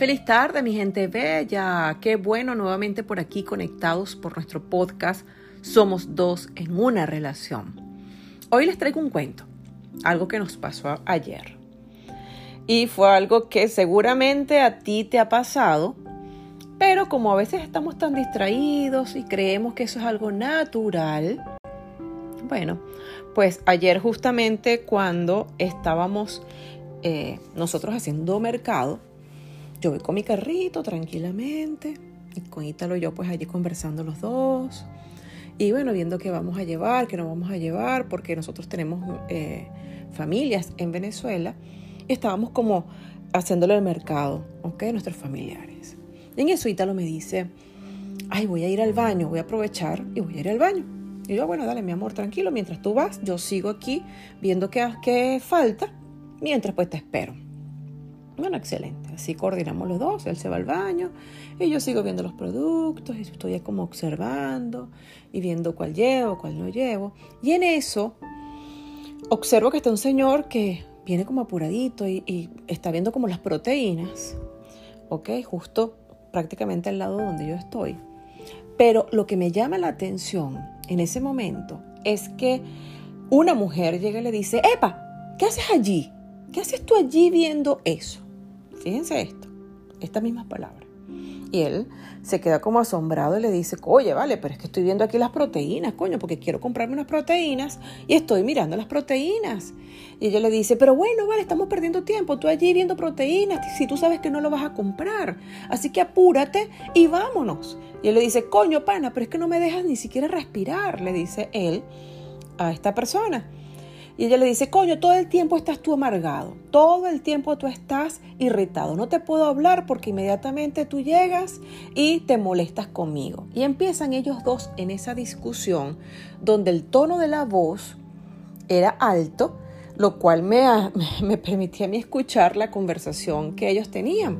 Feliz tarde, mi gente bella. Qué bueno nuevamente por aquí conectados por nuestro podcast Somos dos en una relación. Hoy les traigo un cuento, algo que nos pasó ayer. Y fue algo que seguramente a ti te ha pasado, pero como a veces estamos tan distraídos y creemos que eso es algo natural, bueno, pues ayer justamente cuando estábamos eh, nosotros haciendo mercado, yo voy con mi carrito tranquilamente y con Ítalo yo pues allí conversando los dos y bueno, viendo qué vamos a llevar, qué no vamos a llevar, porque nosotros tenemos eh, familias en Venezuela estábamos como haciéndole el mercado, ¿ok? Nuestros familiares. Y en eso Ítalo me dice, ay, voy a ir al baño, voy a aprovechar y voy a ir al baño. Y yo, bueno, dale, mi amor, tranquilo, mientras tú vas, yo sigo aquí viendo qué, qué falta, mientras pues te espero. Bueno, excelente. Así coordinamos los dos. Él se va al baño y yo sigo viendo los productos y estoy como observando y viendo cuál llevo, cuál no llevo. Y en eso observo que está un señor que viene como apuradito y, está viendo como las proteínas, ¿ok? Justo prácticamente al lado donde yo estoy. Pero lo que me llama la atención en ese momento es que una mujer llega y le dice, ¡Epa! ¿Qué haces allí? ¿Qué haces tú allí viendo eso? Fíjense esto, estas mismas palabras. Y él se queda como asombrado y le dice, oye, vale, pero es que estoy viendo aquí las proteínas, coño, porque quiero comprarme unas proteínas y estoy mirando las proteínas. Y ella le dice, pero bueno, vale, estamos perdiendo tiempo, tú allí viendo proteínas, si tú sabes que no lo vas a comprar. Así que apúrate y vámonos. Y él le dice, coño, pana, pero es que no me dejas ni siquiera respirar, le dice él a esta persona. Y ella le dice, coño, todo el tiempo estás tú amargado, todo el tiempo tú estás irritado, no te puedo hablar porque inmediatamente tú llegas y te molestas conmigo. Y empiezan ellos dos en esa discusión donde el tono de la voz era alto, lo cual me, permitía a mí escuchar la conversación que ellos tenían.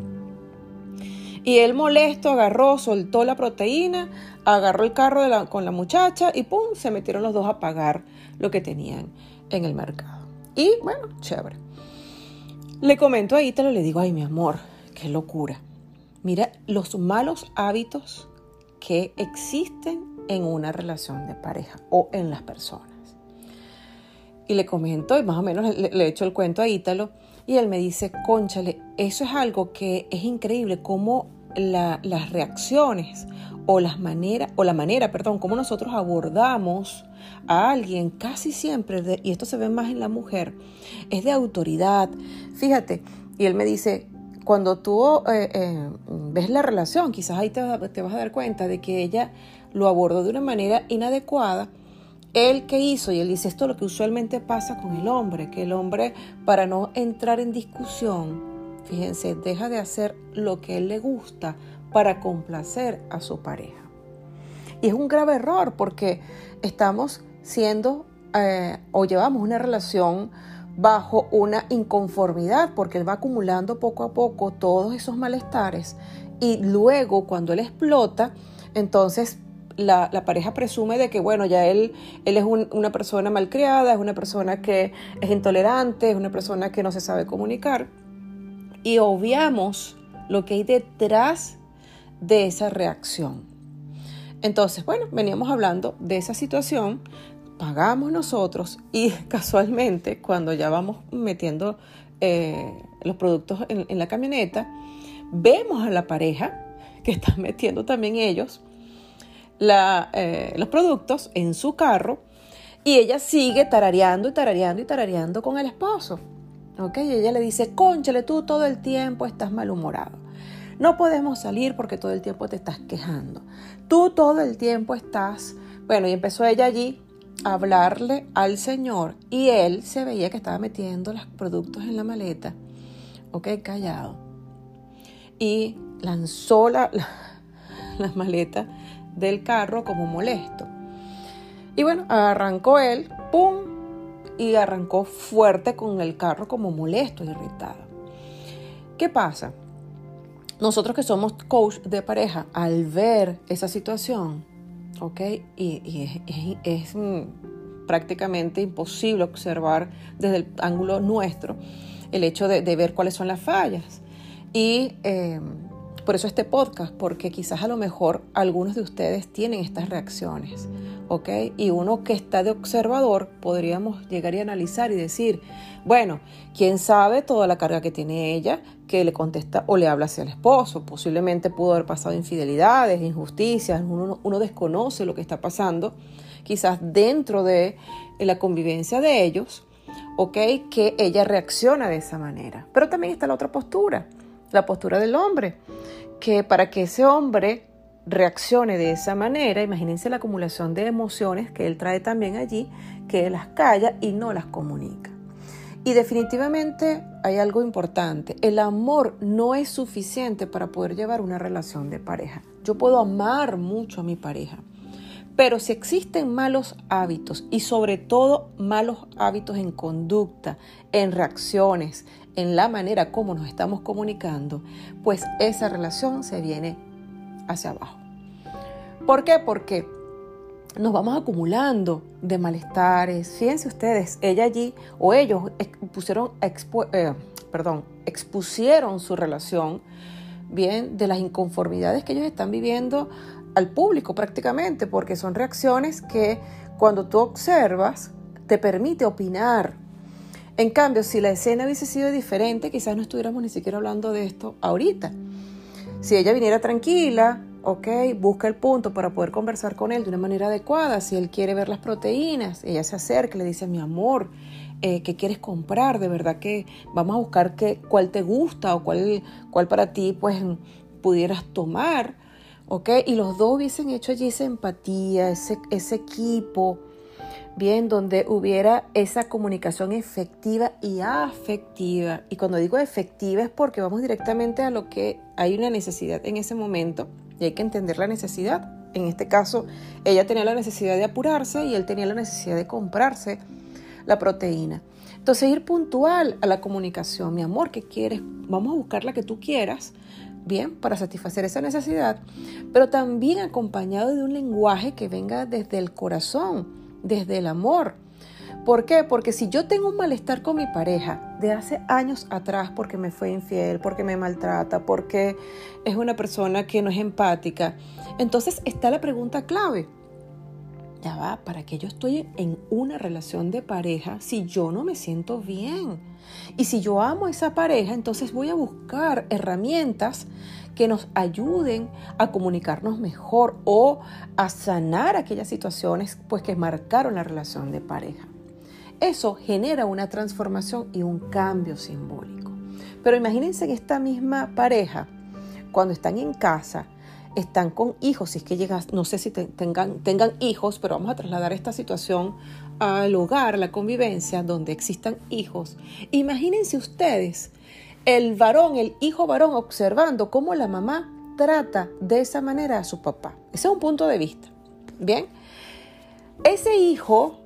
Y él molesto agarró, soltó la proteína, agarró el carro con la muchacha y ¡pum! se metieron los dos a pagar lo que tenían en el mercado. Y bueno, chévere. Le comento a Ítalo, le digo, ay mi amor, qué locura. Mira los malos hábitos que existen en una relación de pareja o en las personas. Y le comento y más o menos le, le echo el cuento a Ítalo y él me dice, conchale, eso es algo que es increíble, cómo las reacciones o las maneras, o la manera, perdón, cómo nosotros abordamos a alguien casi siempre, y esto se ve más en la mujer, es de autoridad. Fíjate, y él me dice, cuando tú eh, eh, ves la relación, quizás ahí te, te, vas a dar cuenta de que ella lo abordó de una manera inadecuada. Él que hizo, y él dice, esto es lo que usualmente pasa con el hombre, que el hombre, para no entrar en discusión, fíjense, deja de hacer lo que él le gusta para complacer a su pareja. Y es un grave error porque estamos siendo eh, o llevamos una relación bajo una inconformidad porque él va acumulando poco a poco todos esos malestares y luego cuando él explota, entonces la, pareja presume de que, bueno, ya él, él es una persona malcriada, es una persona que es intolerante, es una persona que no se sabe comunicar y obviamos lo que hay detrás de esa reacción. Entonces, bueno, veníamos hablando de esa situación, pagamos nosotros y casualmente cuando ya vamos metiendo eh, los productos en, la camioneta, vemos a la pareja que están metiendo también ellos eh, los productos en su carro y ella sigue tarareando y tarareando y tarareando con el esposo. ¿Ok? Y ella le dice, conchale, tú todo el tiempo estás malhumorado. No podemos salir porque todo el tiempo te estás quejando. Tú todo el tiempo estás... Bueno, y empezó ella allí a hablarle al Señor y él se veía que estaba metiendo los productos en la maleta. Ok, callado. Y lanzó la, la, maleta del carro como molesto. Y bueno, arrancó él, ¡pum! Y arrancó fuerte con el carro como molesto, irritado. ¿Qué pasa? nosotros que somos coach de pareja, al ver esa situación, ¿ok? Y, es, mm, prácticamente imposible observar desde el ángulo nuestro el hecho de, ver cuáles son las fallas. Y eh, por eso este podcast, porque quizás a lo mejor algunos de ustedes tienen estas reacciones, ¿ok? Y uno que está de observador podríamos llegar y analizar y decir, bueno, quién sabe toda la carga que tiene ella, que le contesta o le habla hacia el esposo, posiblemente pudo haber pasado infidelidades, injusticias, uno, uno desconoce lo que está pasando, quizás dentro de la convivencia de ellos, ¿ok? Que ella reacciona de esa manera. Pero también está la otra postura la postura del hombre, que para que ese hombre reaccione de esa manera, imagínense la acumulación de emociones que él trae también allí, que él las calla y no las comunica. Y definitivamente hay algo importante, el amor no es suficiente para poder llevar una relación de pareja. Yo puedo amar mucho a mi pareja, pero si existen malos hábitos y sobre todo malos hábitos en conducta, en reacciones, en la manera como nos estamos comunicando, pues esa relación se viene hacia abajo. ¿Por qué? Porque nos vamos acumulando de malestares. Fíjense ustedes, ella allí o ellos pusieron, eh, perdón, expusieron su relación bien de las inconformidades que ellos están viviendo al público prácticamente, porque son reacciones que cuando tú observas te permite opinar, en cambio, si la escena hubiese sido diferente, quizás no estuviéramos ni siquiera hablando de esto ahorita. Si ella viniera tranquila, ok, busca el punto para poder conversar con él de una manera adecuada. Si él quiere ver las proteínas, ella se acerca, le dice, mi amor, eh, ¿qué quieres comprar? De verdad que vamos a buscar qué, cuál te gusta o cuál, cuál para ti pues pudieras tomar, ok. Y los dos hubiesen hecho allí esa empatía, ese, ese equipo, bien, donde hubiera esa comunicación efectiva y afectiva. Y cuando digo efectiva es porque vamos directamente a lo que hay una necesidad en ese momento y hay que entender la necesidad. En este caso, ella tenía la necesidad de apurarse y él tenía la necesidad de comprarse la proteína. Entonces, ir puntual a la comunicación, mi amor, ¿qué quieres? Vamos a buscar la que tú quieras, bien, para satisfacer esa necesidad, pero también acompañado de un lenguaje que venga desde el corazón, desde el amor. ¿Por qué? Porque si yo tengo un malestar con mi pareja de hace años atrás porque me fue infiel, porque me maltrata, porque es una persona que no es empática, entonces está la pregunta clave. Ya va, ¿para qué yo estoy en una relación de pareja si yo no me siento bien? Y si yo amo a esa pareja, entonces voy a buscar herramientas que nos ayuden a comunicarnos mejor o a sanar aquellas situaciones pues que marcaron la relación de pareja. Eso genera una transformación y un cambio simbólico. Pero imagínense que esta misma pareja, cuando están en casa, están con hijos, si es que llegas, no sé si tengan, tengan hijos, pero vamos a trasladar esta situación al hogar, la convivencia, donde existan hijos. Imagínense ustedes el varón, el hijo varón, observando cómo la mamá trata de esa manera a su papá. Ese es un punto de vista. Bien, ese hijo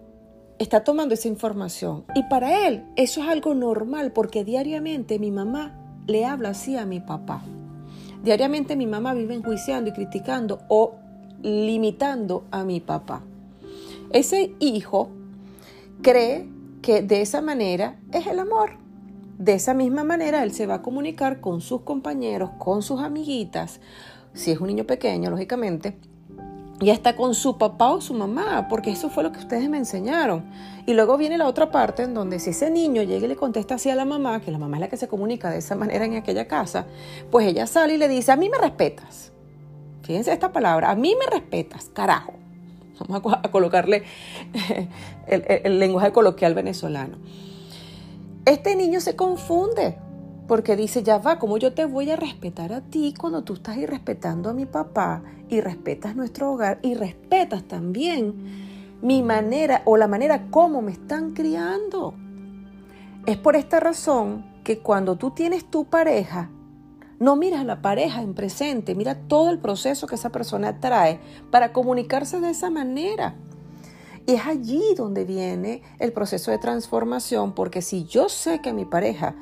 está tomando esa información y para él eso es algo normal porque diariamente mi mamá le habla así a mi papá. Diariamente mi mamá vive enjuiciando y criticando o limitando a mi papá. Ese hijo cree que de esa manera es el amor. De esa misma manera, él se va a comunicar con sus compañeros, con sus amiguitas, si es un niño pequeño, lógicamente, y hasta con su papá o su mamá, porque eso fue lo que ustedes me enseñaron. Y luego viene la otra parte en donde si ese niño llega y le contesta así a la mamá, que la mamá es la que se comunica de esa manera en aquella casa, pues ella sale y le dice, a mí me respetas. Fíjense esta palabra, a mí me respetas, carajo. Vamos a, colocarle el, el lenguaje coloquial venezolano. Este niño se confunde porque dice, ya va, ¿cómo yo te voy a respetar a ti cuando tú estás irrespetando a mi papá y respetas nuestro hogar y respetas también mi manera o la manera como me están criando? Es por esta razón que cuando tú tienes tu pareja, no miras a la pareja en presente, mira todo el proceso que esa persona trae para comunicarse de esa manera. Y es allí donde viene el proceso de transformación, porque si yo sé que mi pareja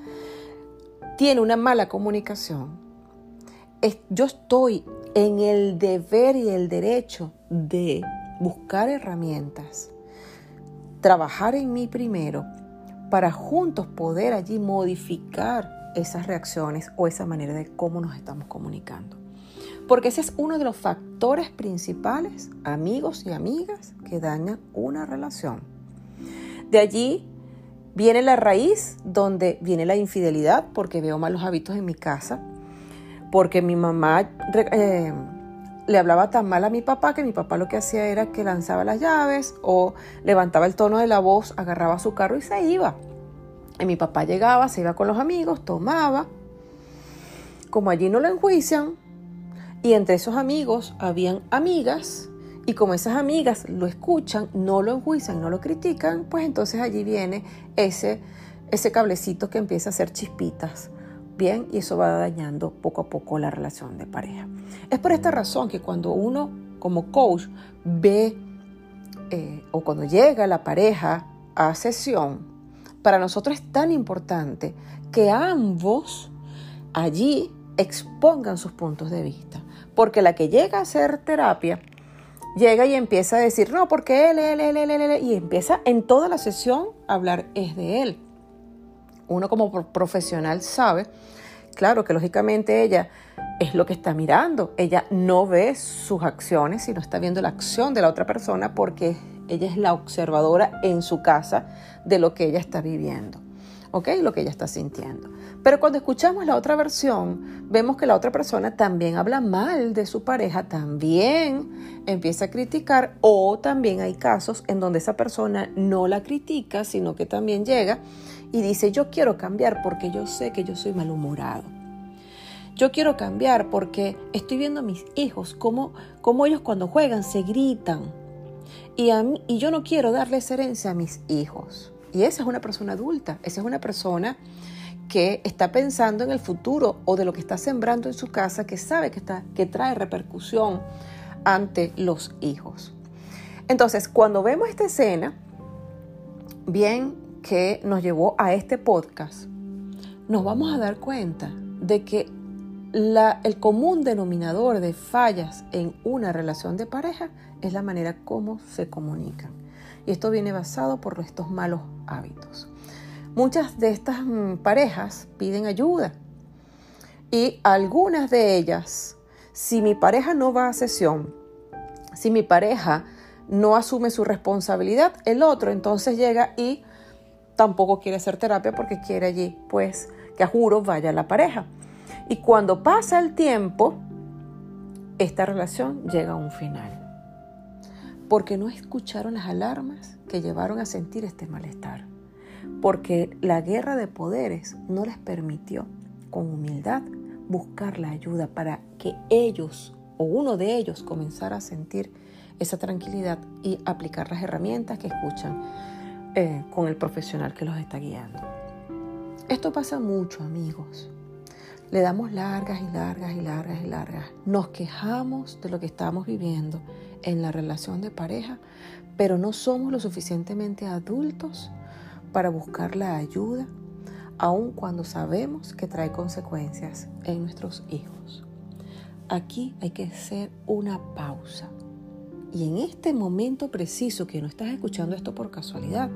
tiene una mala comunicación, yo estoy en el deber y el derecho de buscar herramientas, trabajar en mí primero, para juntos poder allí modificar esas reacciones o esa manera de cómo nos estamos comunicando. Porque ese es uno de los factores principales, amigos y amigas, que dañan una relación. De allí viene la raíz donde viene la infidelidad, porque veo malos hábitos en mi casa, porque mi mamá eh, le hablaba tan mal a mi papá que mi papá lo que hacía era que lanzaba las llaves o levantaba el tono de la voz, agarraba su carro y se iba. Y mi papá llegaba, se iba con los amigos, tomaba. Como allí no lo enjuician, y entre esos amigos habían amigas, y como esas amigas lo escuchan, no lo enjuician, no lo critican, pues entonces allí viene ese, ese cablecito que empieza a hacer chispitas. Bien, y eso va dañando poco a poco la relación de pareja. Es por esta razón que cuando uno como coach ve eh, o cuando llega la pareja a sesión, para nosotros es tan importante que ambos allí expongan sus puntos de vista. Porque la que llega a hacer terapia, llega y empieza a decir, no, porque él, él, él, él, él, y empieza en toda la sesión a hablar es de él. Uno como profesional sabe, claro que lógicamente ella es lo que está mirando, ella no ve sus acciones, sino está viendo la acción de la otra persona porque ella es la observadora en su casa de lo que ella está viviendo, ¿ok? Lo que ella está sintiendo. Pero cuando escuchamos la otra versión, vemos que la otra persona también habla mal de su pareja, también empieza a criticar o también hay casos en donde esa persona no la critica, sino que también llega y dice, yo quiero cambiar porque yo sé que yo soy malhumorado. Yo quiero cambiar porque estoy viendo a mis hijos, cómo, cómo ellos cuando juegan se gritan, y, y yo no quiero darle esa herencia a mis hijos. Y esa es una persona adulta, esa es una persona que está pensando en el futuro o de lo que está sembrando en su casa, que sabe que, está, que trae repercusión ante los hijos. Entonces, cuando vemos esta escena, bien que nos llevó a este podcast, nos vamos a dar cuenta de que el común denominador de fallas en una relación de pareja es la manera como se comunican. Y esto viene basado por estos malos hábitos. Muchas de estas mm, parejas piden ayuda y algunas de ellas, si mi pareja no va a sesión, si mi pareja no asume su responsabilidad, el otro entonces llega y tampoco quiere hacer terapia porque quiere allí, pues, que a juro vaya la pareja. Y cuando pasa el tiempo, esta relación llega a un final. Porque no escucharon las alarmas que llevaron a sentir este malestar. Porque la guerra de poderes no les permitió, con humildad, buscar la ayuda para que ellos o uno de ellos comenzara a sentir esa tranquilidad y aplicar las herramientas que escuchan eh, con el profesional que los está guiando. Esto pasa mucho, amigos. Le damos largas y largas y largas y largas. Nos quejamos de lo que estamos viviendo en la relación de pareja, pero no somos lo suficientemente adultos para buscar la ayuda, aun cuando sabemos que trae consecuencias en nuestros hijos. Aquí hay que hacer una pausa. Y en este momento preciso que no estás escuchando esto por casualidad,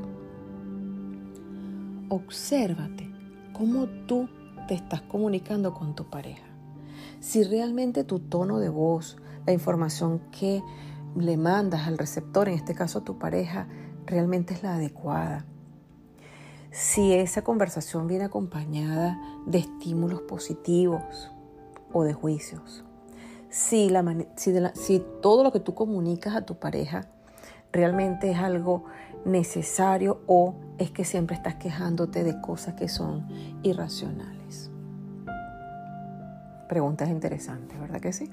obsérvate cómo tú te estás comunicando con tu pareja. Si realmente tu tono de voz, la información que le mandas al receptor, en este caso a tu pareja, realmente es la adecuada. Si esa conversación viene acompañada de estímulos positivos o de juicios. Si, la, si, si todo lo que tú comunicas a tu pareja realmente es algo necesario o es que siempre estás quejándote de cosas que son irracionales. Preguntas interesantes, ¿verdad que sí?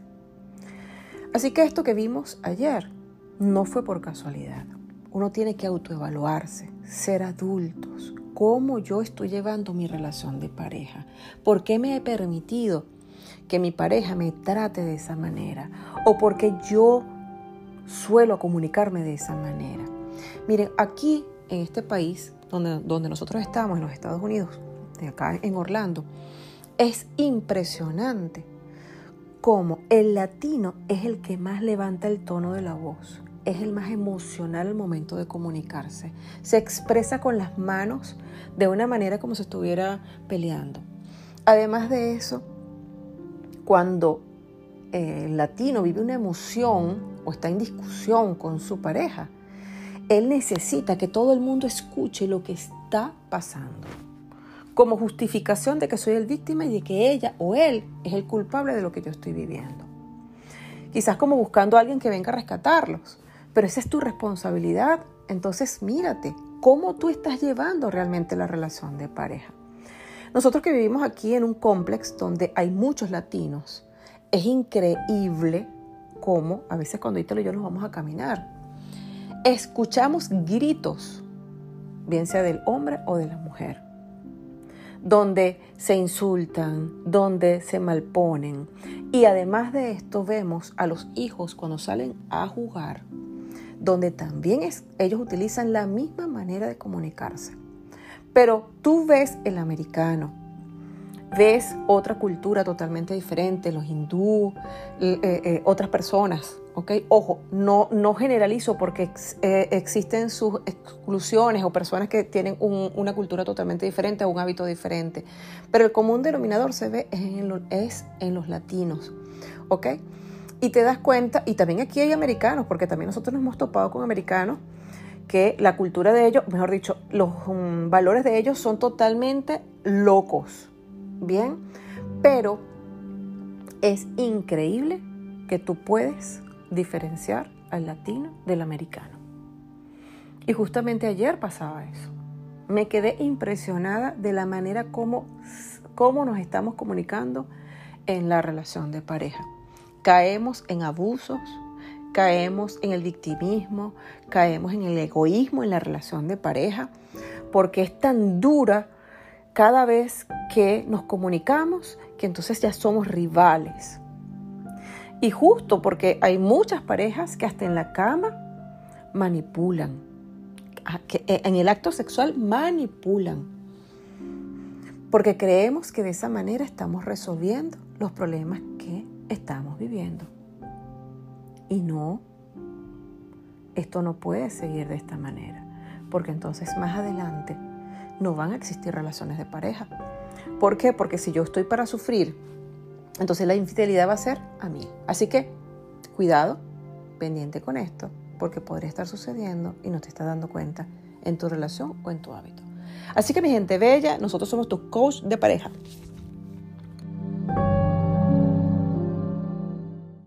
Así que esto que vimos ayer no fue por casualidad. Uno tiene que autoevaluarse, ser adultos. ¿Cómo yo estoy llevando mi relación de pareja? ¿Por qué me he permitido que mi pareja me trate de esa manera? ¿O porque yo suelo comunicarme de esa manera? Miren, aquí en este país donde, donde nosotros estamos, en los Estados Unidos, acá en Orlando, es impresionante cómo el latino es el que más levanta el tono de la voz, es el más emocional al momento de comunicarse. Se expresa con las manos de una manera como si estuviera peleando. Además de eso, cuando eh, el latino vive una emoción o está en discusión con su pareja, él necesita que todo el mundo escuche lo que está pasando, como justificación de que soy el víctima y de que ella o él es el culpable de lo que yo estoy viviendo. Quizás como buscando a alguien que venga a rescatarlos, pero esa es tu responsabilidad. Entonces mírate, cómo tú estás llevando realmente la relación de pareja. Nosotros que vivimos aquí en un complex donde hay muchos latinos, es increíble cómo a veces cuando Ítalo y yo nos vamos a caminar, escuchamos gritos, bien sea del hombre o de la mujer, donde se insultan, donde se malponen. Y además de esto vemos a los hijos cuando salen a jugar, donde también ellos utilizan la misma manera de comunicarse. Pero tú ves el americano, ves otra cultura totalmente diferente, los hindú, eh, eh, otras personas, ¿ok? Ojo, no, no generalizo porque eh, existen sus exclusiones o personas que tienen una cultura totalmente diferente o un hábito diferente, pero el común denominador se ve en, es en los latinos, ¿ok? Y te das cuenta, y también aquí hay americanos, porque también nosotros nos hemos topado con americanos que la cultura de ellos, mejor dicho, los um, valores de ellos son totalmente locos, ¿bien? Pero es increíble que tú puedes diferenciar al latino del americano. Y justamente ayer pasaba eso. Me quedé impresionada de la manera como, nos estamos comunicando en la relación de pareja. Caemos en abusos, caemos en el victimismo, caemos en el egoísmo en la relación de pareja, porque es tan dura cada vez que nos comunicamos que entonces ya somos rivales. Y justo porque hay muchas parejas que hasta en la cama manipulan, que eh, en el acto sexual manipulan, porque creemos que de esa manera estamos resolviendo los problemas que estamos viviendo. Y no, esto no puede seguir de esta manera, porque entonces más adelante no van a existir relaciones de pareja. ¿Por qué? Porque si yo estoy para sufrir, entonces la infidelidad va a ser a mí. Así que, cuidado, pendiente con esto, porque podría estar sucediendo y no te estás dando cuenta en tu relación o en tu hábito. Así que mi gente bella, nosotros somos tus coach de pareja.